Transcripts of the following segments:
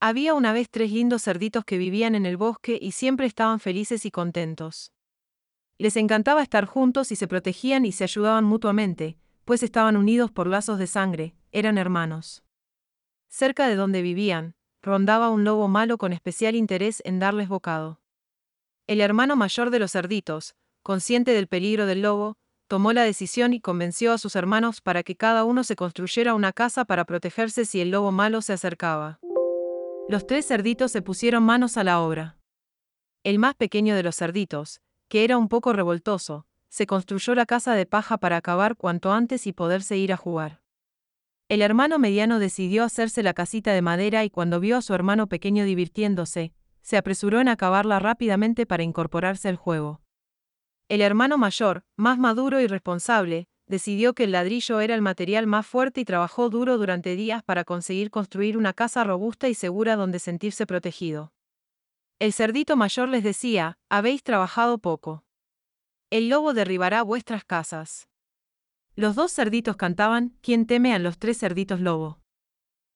Había una vez tres lindos cerditos que vivían en el bosque y siempre estaban felices y contentos. Les encantaba estar juntos y se protegían y se ayudaban mutuamente, pues estaban unidos por lazos de sangre, eran hermanos. Cerca de donde vivían, rondaba un lobo malo con especial interés en darles bocado. El hermano mayor de los cerditos, consciente del peligro del lobo, tomó la decisión y convenció a sus hermanos para que cada uno se construyera una casa para protegerse si el lobo malo se acercaba. Los tres cerditos se pusieron manos a la obra. El más pequeño de los cerditos, que era un poco revoltoso, se construyó la casa de paja para acabar cuanto antes y poderse ir a jugar. El hermano mediano decidió hacerse la casita de madera y cuando vio a su hermano pequeño divirtiéndose, se apresuró en acabarla rápidamente para incorporarse al juego. El hermano mayor, más maduro y responsable, decidió que el ladrillo era el material más fuerte y trabajó duro durante días para conseguir construir una casa robusta y segura donde sentirse protegido. El cerdito mayor les decía, habéis trabajado poco. El lobo derribará vuestras casas. Los dos cerditos cantaban, ¿quién teme a los tres cerditos lobo?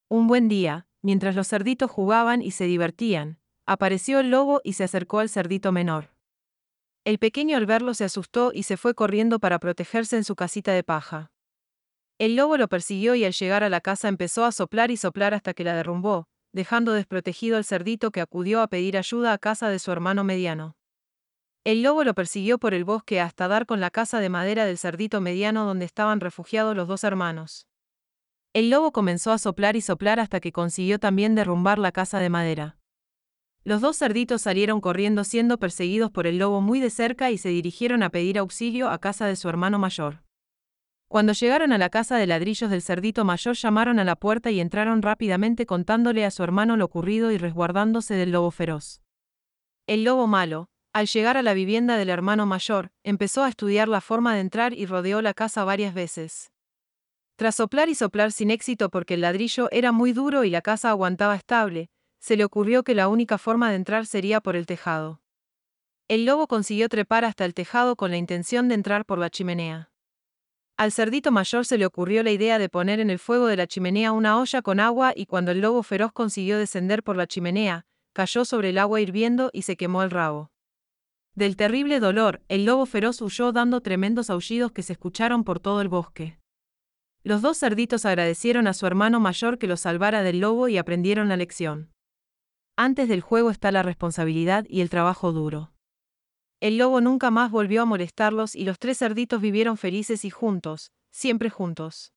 Un buen día, mientras los cerditos jugaban y se divertían, apareció el lobo y se acercó al cerdito menor. El pequeño al verlo se asustó y se fue corriendo para protegerse en su casita de paja. El lobo lo persiguió y al llegar a la casa empezó a soplar y soplar hasta que la derrumbó, dejando desprotegido al cerdito que acudió a pedir ayuda a casa de su hermano mediano. El lobo lo persiguió por el bosque hasta dar con la casa de madera del cerdito mediano donde estaban refugiados los dos hermanos. El lobo comenzó a soplar y soplar hasta que consiguió también derrumbar la casa de madera. Los dos cerditos salieron corriendo siendo perseguidos por el lobo muy de cerca y se dirigieron a pedir auxilio a casa de su hermano mayor. Cuando llegaron a la casa de ladrillos del cerdito mayor llamaron a la puerta y entraron rápidamente contándole a su hermano lo ocurrido y resguardándose del lobo feroz. El lobo malo, al llegar a la vivienda del hermano mayor, empezó a estudiar la forma de entrar y rodeó la casa varias veces. Tras soplar y soplar sin éxito porque el ladrillo era muy duro y la casa aguantaba estable, se le ocurrió que la única forma de entrar sería por el tejado. El lobo consiguió trepar hasta el tejado con la intención de entrar por la chimenea. Al cerdito mayor se le ocurrió la idea de poner en el fuego de la chimenea una olla con agua y cuando el lobo feroz consiguió descender por la chimenea, cayó sobre el agua hirviendo y se quemó el rabo. Del terrible dolor, el lobo feroz huyó dando tremendos aullidos que se escucharon por todo el bosque. Los dos cerditos agradecieron a su hermano mayor que los salvara del lobo y aprendieron la lección. Antes del juego está la responsabilidad y el trabajo duro. El lobo nunca más volvió a molestarlos y los tres cerditos vivieron felices y juntos, siempre juntos.